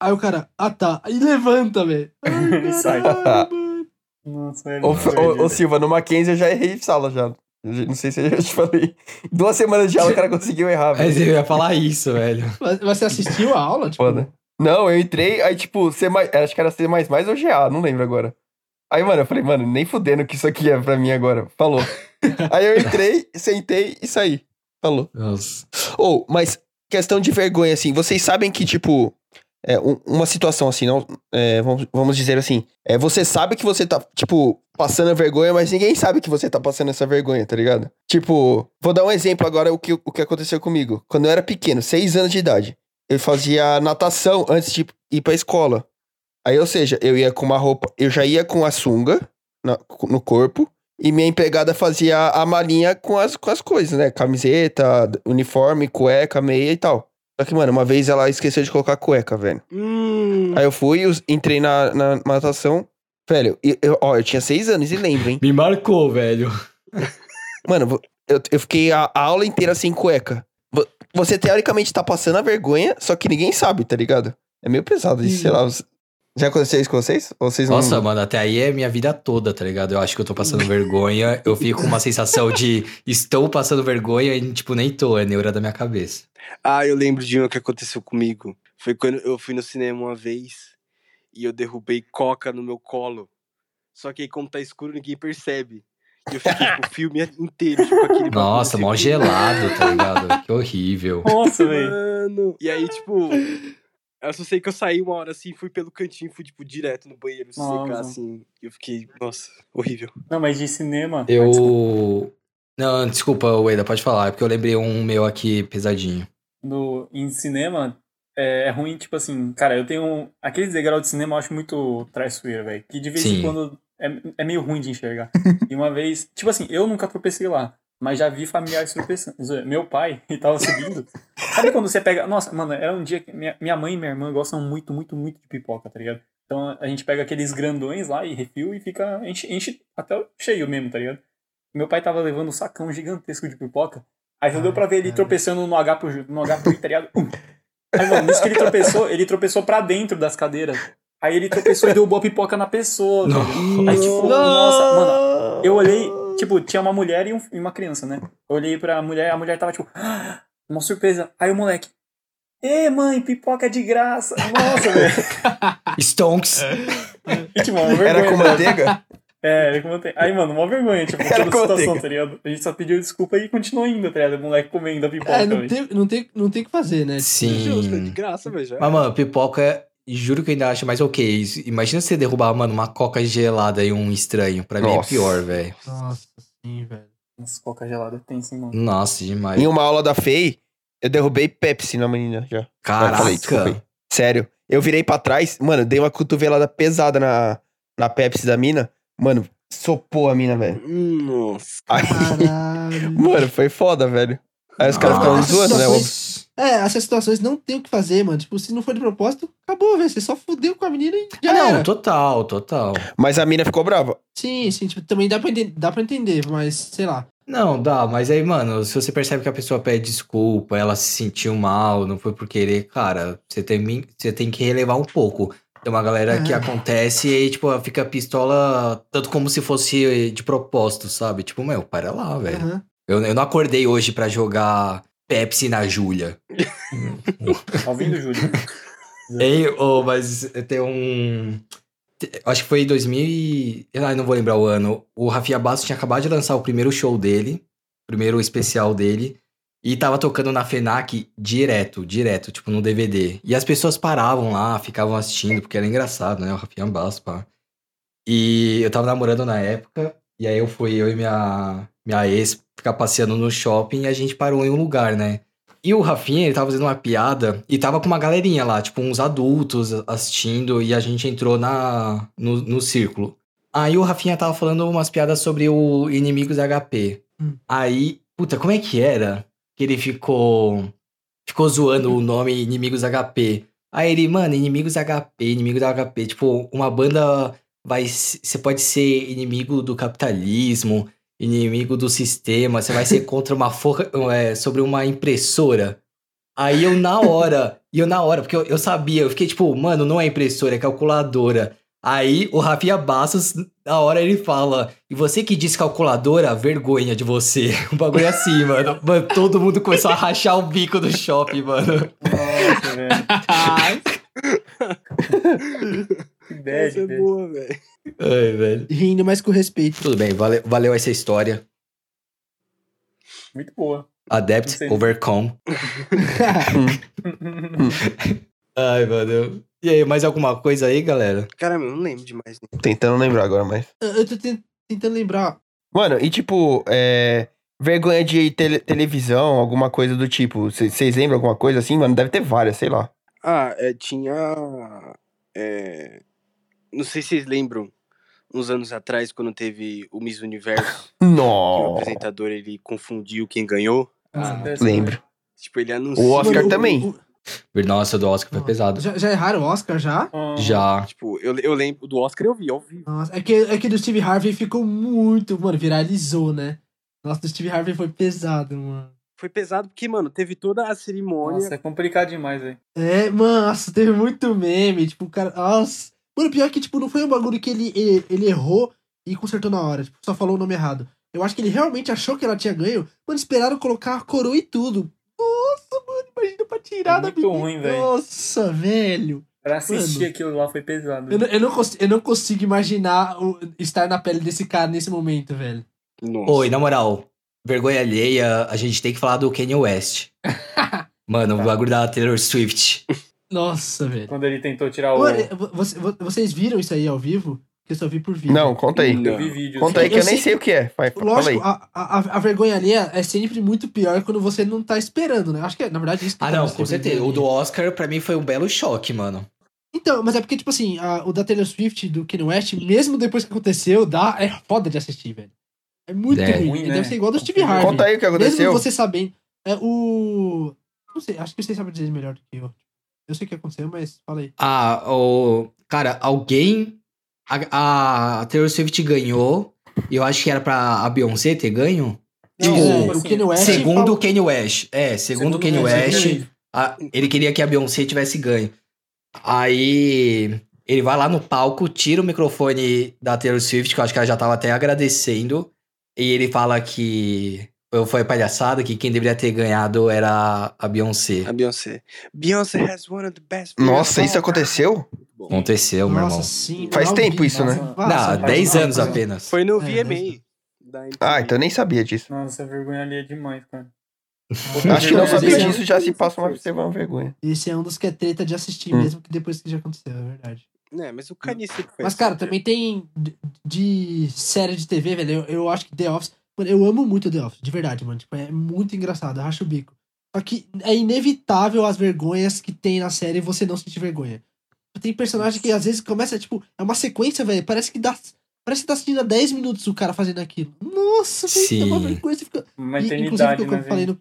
C: Aí o cara, ah tá. Aí levanta, velho. Ai,
A: E sai. Nossa, é
D: Ô, ô, ô. Silva, no Mackenzie eu já errei sala já. Não sei se eu já te falei. Duas semanas de aula o cara conseguiu errar, velho.
B: Mas eu ia falar isso, velho.
C: Mas, mas você assistiu a aula? Tipo,
D: Foda. Não, eu entrei, aí tipo, C mais, acho que era C mais mais ou GA, não lembro agora. Aí, mano, eu falei, mano, nem fudendo que isso aqui é pra mim agora. Falou. aí eu entrei, sentei e saí. Falou.
B: Nossa.
D: Ou, mas questão de vergonha, assim, vocês sabem que, tipo, é, um- uma situação assim, não, é, vamos, vamos dizer assim, é, você sabe que você tá, tipo, passando vergonha, mas ninguém sabe que você tá passando essa vergonha, tá ligado? Tipo, vou dar um exemplo agora o que, o que aconteceu comigo. Quando eu era pequeno, seis anos de idade, eu fazia natação antes de ir pra escola. Aí, ou seja, eu ia com uma roupa, eu já ia com a sunga na- no corpo, e minha empregada fazia a malinha com as, com as coisas, né? Camiseta, uniforme, cueca, meia e tal. Só que, mano, uma vez ela esqueceu de colocar cueca, velho.
E: Hum,
D: Aí eu fui, entrei na, na natação. Velho, e- eu, ó, eu tinha seis anos e lembro, hein?
B: Me marcou, velho.
D: Mano, eu, eu fiquei a, a aula inteira sem cueca. Vo- Você teoricamente tá passando a vergonha, só que ninguém sabe, tá ligado? É meio pesado isso, sei lá. Já aconteceu isso com vocês? Ou vocês não...
B: Nossa, mano, até aí é minha vida toda, tá ligado? Eu acho que eu tô passando vergonha. Eu fico com uma sensação de estou passando vergonha e, tipo, nem tô, é neura da minha cabeça.
E: Ah, eu lembro de uma que aconteceu comigo. Foi quando eu fui no cinema uma vez e eu derrubei coca no meu colo. Só que aí, como tá escuro, ninguém percebe. E eu fiquei tipo, o filme inteiro, tipo, aquele
B: Nossa,
E: assim,
B: mó gelado, tá ligado? Que horrível.
A: Nossa, velho.
E: Mano. E aí, tipo, eu só sei que eu saí uma hora assim, fui pelo cantinho, fui, tipo, direto no banheiro
A: Nossa.
E: secar, assim. E eu fiquei, nossa, horrível.
A: Não, mas de cinema. Ah, desculpa.
B: Eu. Não, desculpa, Weda, pode falar, é porque eu lembrei um meu aqui pesadinho.
A: no, em cinema é, é ruim, tipo assim, cara, eu tenho. Aqueles degraus de cinema eu acho muito traiçoeiro, velho. Que de vez em
B: Sim.
A: quando é, é meio ruim de enxergar. e uma vez, tipo assim, eu nunca tropecei lá, mas já vi familiares tropeçando. Meu pai, ele tava subindo. Sabe quando você pega. Nossa, mano, era um dia que minha, minha mãe e minha irmã gostam muito, muito, muito de pipoca, tá ligado? Então a gente pega aqueles grandões lá e refil e fica. Enche, enche até cheio mesmo, tá ligado? Meu pai tava levando um sacão gigantesco de pipoca. Aí só deu pra ver ele tropeçando no H pro, no H pro I, tá ligado? Um. Aí, mano, nisso que ele tropeçou, ele tropeçou pra dentro das cadeiras. Aí ele tropeçou e derrubou a pipoca na pessoa. tá? Aí, tipo, nossa, mano, eu olhei, tipo, tinha uma mulher e, um- e uma criança, né? Eu olhei pra mulher, a mulher tava tipo, "Ah", uma surpresa. Aí o moleque, Ê, mãe, pipoca de graça. Nossa, velho.
B: Stonks.
A: E, tipo, uma vergonha.
D: Era com manteiga?
A: É, ele comentou. Aí, mano, uma vergonha, tipo,
D: Era
A: toda a
D: com
A: situação,
D: manteiga.
A: tá ligado? A gente só pediu desculpa e continuou indo, tá ligado? O moleque comendo a pipoca,
C: É, não tem, não, tem, não tem o que fazer, né?
E: Justo, é de
B: Sim.
E: graça, velho.
B: Mas, mano, pipoca, juro que eu ainda acho mais ok. Isso- Imagina você derrubar, mano, uma coca gelada e um estranho. Pra mim é
D: Nossa.
B: pior, velho.
C: Nossa, sim, velho.
A: Nossa, coca gelada tem sim, mano.
B: Nossa, demais.
D: Em uma aula da FEI, eu derrubei Pepsi na menina já. Eu falei, desculpa.
B: Caraca.
D: Sério. Eu virei pra trás, mano, dei uma cotovelada pesada na, na Pepsi da mina. Mano, sopou a mina, velho.
E: Nossa.
D: Aí,
C: Caralho.
D: mano, foi foda, velho. Aí os caras
B: Nossa.
D: ficavam zoando, né?
C: É, essas situações não tem o que fazer, mano. Tipo, se não for de propósito, acabou, velho. Você só fudeu com a menina e já
B: Ah, não,
C: era.
B: total, total.
D: Mas a mina ficou brava.
C: Sim, sim, tipo, também dá pra, entender, dá pra entender, mas sei lá.
B: Não, dá, mas aí, mano, se você percebe que a pessoa pede desculpa, ela se sentiu mal, não foi por querer, cara, você tem, você tem que relevar um pouco. Tem uma galera que
C: É.
B: acontece e aí, tipo, fica pistola tanto como se fosse de propósito, sabe? Tipo, meu, para lá, velho.
C: Aham.
B: Eu, eu não acordei hoje pra jogar Pepsi na Júlia.
A: Tá ouvindo, Júlio?
B: Hein, oh, mas tem um. Acho que foi em 2000 e... Ah, não vou lembrar o ano. O Rafinha Bastos tinha acabado de lançar o primeiro show dele, primeiro especial dele, e tava tocando na FENAC direto, direto, tipo no DVD. E as pessoas paravam lá, ficavam assistindo, porque era engraçado, né? O Rafinha Bastos, pá. E eu tava namorando na época, e aí eu fui, eu e minha, minha ex, ficar passeando no shopping e a gente parou em um lugar, né? E o Rafinha, ele tava fazendo uma piada e tava com uma galerinha lá, tipo, uns adultos assistindo, e a gente entrou na, no, no círculo. Aí o Rafinha tava falando umas piadas sobre o Inimigos HP.
C: Hum.
B: Aí, puta, como é que era? Que ele ficou. Ficou zoando o nome Inimigos HP. Aí ele, mano, Inimigos HP, Inimigos HP. Tipo, uma banda vai. Você pode ser inimigo do capitalismo, inimigo do sistema, você vai ser contra uma forra, é, sobre uma impressora. Aí eu na hora, e eu na hora, porque eu, eu sabia, eu fiquei tipo, mano, não é impressora, é calculadora. Aí o Rafinha Bastos, na hora ele fala, e você que diz calculadora, vergonha de você. Um bagulho assim, mano. Mano, todo mundo começou a rachar o bico do shopping, mano.
A: Nossa, velho.
E: Essa
A: bad,
E: é boa, velho.
B: Ai, velho.
C: Rindo, mas com respeito.
B: Tudo bem, valeu, valeu essa história.
A: Muito boa.
B: Adept. Overcome. Ai, mano. E aí, mais alguma coisa aí, galera?
E: Caramba, eu não lembro demais. Né?
D: Tentando lembrar agora, mas.
C: Eu eu tô ten- tentando lembrar.
D: Mano, e tipo, é. Vergonha de tele- televisão, alguma coisa do tipo. Vocês lembram alguma coisa assim? Mano, deve ter várias, sei lá.
E: Ah, é, tinha. é, não sei se vocês lembram, uns anos atrás, quando teve o Miss Universo, que o apresentador ele confundiu quem ganhou.
A: Ah,
D: Lembro.
E: Tipo, ele anunciou.
D: O Oscar
C: o-
D: também.
C: o-
B: Nossa, do Oscar foi pesado.
C: Já, já erraram o Oscar já?
B: Já.
E: Tipo, eu, eu lembro do Oscar eu vi ao vivo.
C: Nossa, é que, é que do Steve Harvey ficou muito. Mano, viralizou, né? Nossa, do Steve Harvey foi pesado, mano.
E: Foi pesado porque, mano, teve toda a cerimônia.
A: Nossa, é complicado demais, velho.
C: É, mano, nossa, teve muito meme. Tipo, o cara. Nossa. Mano, pior que, tipo, não foi um bagulho que ele, ele, ele errou e consertou na hora. Tipo, só falou o nome errado. Eu acho que ele realmente achou que ela tinha ganho. Mano, esperaram colocar a coroa e tudo. Nossa, mano, imagina pra tirar
A: É
C: da menina.
A: ruim, velho.
C: Nossa, velho.
A: Pra assistir
C: Mano.
A: aquilo lá foi pesado.
C: Eu, não- eu, não consigo, eu não consigo imaginar o- estar na pele desse cara nesse momento, velho.
E: Nossa.
B: Oi, na moral, vergonha alheia, a gente tem que falar do Kanye West. Mano, o bagulho da Taylor Swift.
C: Nossa, velho.
A: Quando ele tentou tirar o.
C: Mano, vo- você- vo- vocês viram isso aí ao vivo? Que eu só vi por vídeo.
D: Não, conta aí.
E: Não.
A: Eu vi vídeos.
D: Conta aí
C: Eu
D: que eu nem
C: sei
D: sei o que é. Vai, fala aí.
C: Lógico, a, a, a vergonha alheia é sempre muito pior quando você não tá esperando, né? Acho que é, na verdade, isso que
B: Ah, não, com certeza. O do. Oscar, pra mim, foi um belo choque, mano.
C: Então, mas é porque, tipo assim, a- o da Taylor Swift, do Kanye West, mesmo depois que aconteceu, dá, é foda de assistir, velho. É muito
B: É.
C: ruim.
A: Ruim, né?
C: Deve ser igual do Steve Harvey.
D: Conta aí o que
C: Mesmo
D: aconteceu.
C: você sabendo. É o. Não sei, acho que vocês sabem dizer melhor do que eu. Eu sei o que aconteceu, mas fala aí.
B: Ah, o. Cara, alguém. A, a Taylor Swift ganhou. E eu acho que era pra a Beyoncé ter ganho.
A: Não,
B: Tipo,
C: É, o Kanye West.
B: segundo
C: falou-
B: o Kanye West. É, segundo o Kanye. West. a- ele queria que a Beyoncé tivesse ganho. Aí. Ele vai lá no palco, tira o microfone da Taylor Swift, que eu acho que ela já tava até agradecendo. E ele fala que foi palhaçada, que quem deveria ter ganhado era a Beyoncé.
E: A Beyoncé. Beyoncé has one of the best.
D: Nossa, isso aconteceu?
E: Bom,
B: Aconteceu, meu
C: Nossa,
B: irmão.
C: sim.
D: Faz tempo isso, né?
C: Nossa,
B: Não, 10
C: faz-
B: anos apenas.
E: Foi no
C: É,
E: VMA.
D: Ah, então eu nem sabia disso.
A: Nossa, vergonha ali é demais, cara.
D: Acho que não sabia
C: é-
D: disso, já se passa uma, uma vergonha.
C: Esse é um dos que é treta de assistir,
D: Hum.
C: mesmo que depois que já aconteceu, é verdade.
E: É, mas o Kanye sempre foi
C: Mas,
E: assim,
C: cara,
E: né?
C: também tem de, de série de TV, velho. Eu, eu acho que The Office. Mano, eu amo muito The Office, de verdade, mano. Tipo, é muito engraçado, eu racho o bico. Só que é inevitável as vergonhas que tem na série e você não sentir vergonha. Tem personagem que às vezes começa, tipo, é uma sequência, velho. Parece que dá. Parece que tá assistindo há 10 minutos o cara fazendo aquilo. Nossa, velho, dá uma vergonha. Você fica,
A: Uma
C: e, inclusive, o que, eu
A: né,
C: falei no,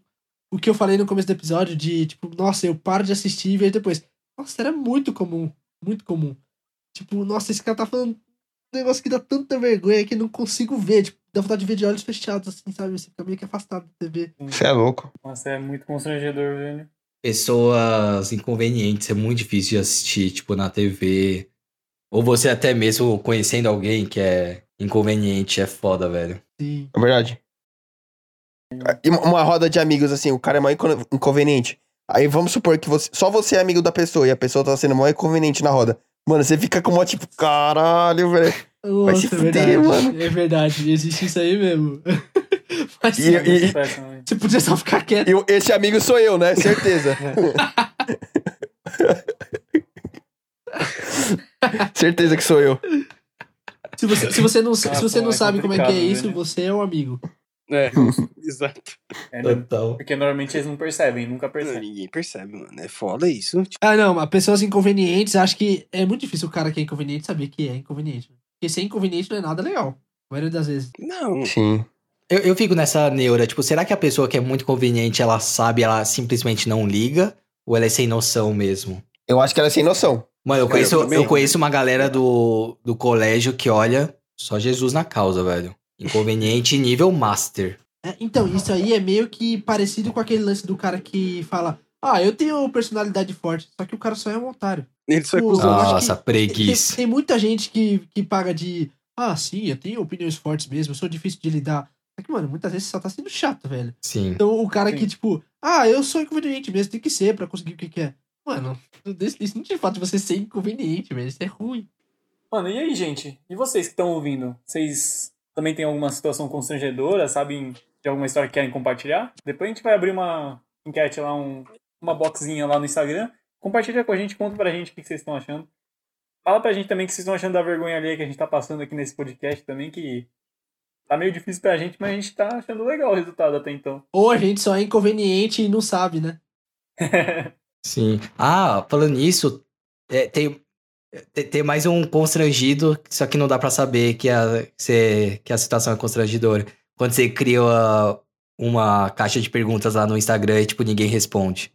C: o que eu falei no começo do episódio, de tipo, nossa, eu paro de assistir e vejo depois. Nossa, era muito comum. Muito comum. Tipo, nossa, esse cara tá falando um negócio que dá tanta vergonha que eu não consigo ver. Tipo, dá vontade de ver de olhos fechados, assim, sabe? Você fica meio que afastado da TV.
D: Você é louco.
A: Nossa, é muito constrangedor, velho.
B: Pessoas inconvenientes, é muito difícil de assistir, tipo, na TV. Ou você até mesmo conhecendo alguém que é inconveniente, é foda, velho.
C: Sim.
D: É verdade. E uma- roda de amigos, assim, o cara é mais inco- inconveniente. Aí vamos supor que você, só você é amigo da pessoa e a pessoa tá sendo mais inconveniente na roda. Mano, você fica com uma tipo, caralho, velho.
C: Nossa,
D: se
C: é
D: fuder, mano.
C: É verdade, existe isso aí mesmo. Mas
D: E-
A: É
D: e-
C: você podia só ficar quieto.
D: Eu, esse amigo sou eu, né? Certeza. Certeza que sou eu.
C: Se você, se você não, se você não
A: é
C: sabe como é que é isso,
A: né?
C: você é um amigo.
E: É, exato.
A: É, né?
B: Total.
A: Porque normalmente eles não percebem, nunca
E: Não,
A: percebem.
E: ninguém percebe, mano. É foda isso. Tipo,
C: Ah, não, mas pessoas inconvenientes, acho que é muito difícil o cara que é inconveniente saber que é inconveniente. Porque ser inconveniente não é nada legal. A maioria das vezes.
E: não.
D: Sim.
B: Eu, eu fico nessa neura, tipo, será que a pessoa que é muito conveniente, ela sabe, ela simplesmente não liga? Ou ela é sem noção mesmo?
D: Eu acho que ela é sem noção.
B: Mano, eu
E: Cara,
B: conheço,
E: eu
B: conheço uma galera do, do colégio que olha só Jesus na causa, velho. Inconveniente nível master.
C: É, então, isso aí é meio que parecido com aquele lance do cara que fala: Ah, eu tenho personalidade forte, só que o cara só é um otário.
E: Ele só é cuzão.
B: Nossa,
C: Tem,
B: preguiça.
C: tem muita gente que, que paga de. Ah, sim, eu tenho opiniões fortes mesmo, eu sou difícil de lidar. Só que, mano, muitas vezes você só tá sendo chato, velho.
B: Sim.
C: Então o cara
A: Sim.
C: que, tipo, ah, eu sou inconveniente mesmo, tem que ser pra conseguir o que quer. Mano, isso não te fato de você ser inconveniente, velho. Isso é ruim.
A: Mano, e aí, gente? E vocês que estão ouvindo? Vocês também têm alguma situação constrangedora? Sabem de alguma história que querem compartilhar? Depois a gente vai abrir uma enquete lá, um, uma boxinha lá no Instagram. Compartilha com a gente, conta pra gente o que vocês estão achando. Fala pra gente também o que vocês estão achando da vergonha alheia que a gente tá passando aqui nesse podcast também, que tá meio difícil pra gente, mas a gente tá achando legal o resultado até então.
C: Ou a gente só é inconveniente e não sabe, né?
B: Sim. Ah, falando nisso, é, tem, tem, tem mais um constrangido, só que não dá pra saber que a, você- que a situação é constrangedora. Quando você cria uma, uma caixa de perguntas lá no Instagram e, tipo, ninguém responde.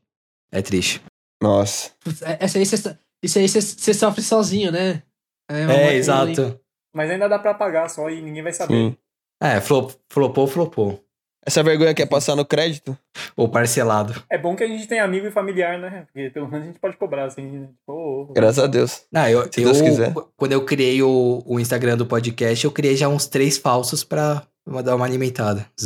B: É triste.
D: Nossa.
C: É- Essa aí você, isso aí você, sofre sozinho, né?
B: É,
C: boa-
B: exato.
A: mas ainda dá pra apagar só e ninguém vai saber.
D: Sim.
B: É, flop, flopou, flopou.
D: Essa vergonha quer passar no crédito?
B: Ou parcelado.
A: É bom que a gente tem amigo e familiar, né? Porque pelo menos a gente pode cobrar, assim, né? Ô, ô,
D: Graças a Deus.
B: Não, eu,
D: Se
B: eu-
D: Deus quiser.
B: quando eu criei o, o Instagram do podcast, eu criei já uns três falsos pra dar uma alimentada.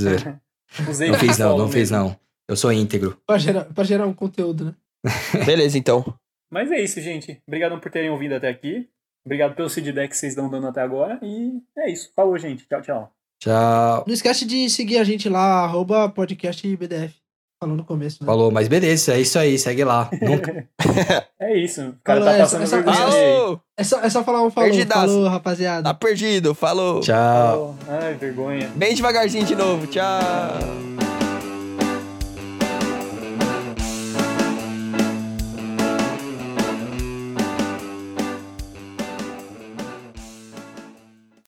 A: Usei
B: Não fiz não, não fiz não. Eu sou íntegro.
C: Pra gerar, pra gerar um conteúdo, né?
D: Beleza, então.
A: Mas é isso, gente. Obrigado por terem ouvido até aqui. Obrigado pelo feedback que vocês estão dando até agora. E é isso. Falou, gente. Tchau, tchau.
B: Tchau.
C: Não esquece de seguir a gente lá, arroba podcast BDF. Falou no começo, né?
B: Falou, mas beleza, é isso aí, segue lá. Nunca...
A: É isso. O cara
C: Falou,
A: tá
C: essa-
A: passando vergonha aí.
D: Alô!
C: É só, é só falar um falou.
D: Perdidaço.
C: Falou, rapaziada.
D: Tá perdido, falou.
B: Tchau.
A: Falou. Ai, vergonha.
D: Bem devagarzinho de novo. Tchau.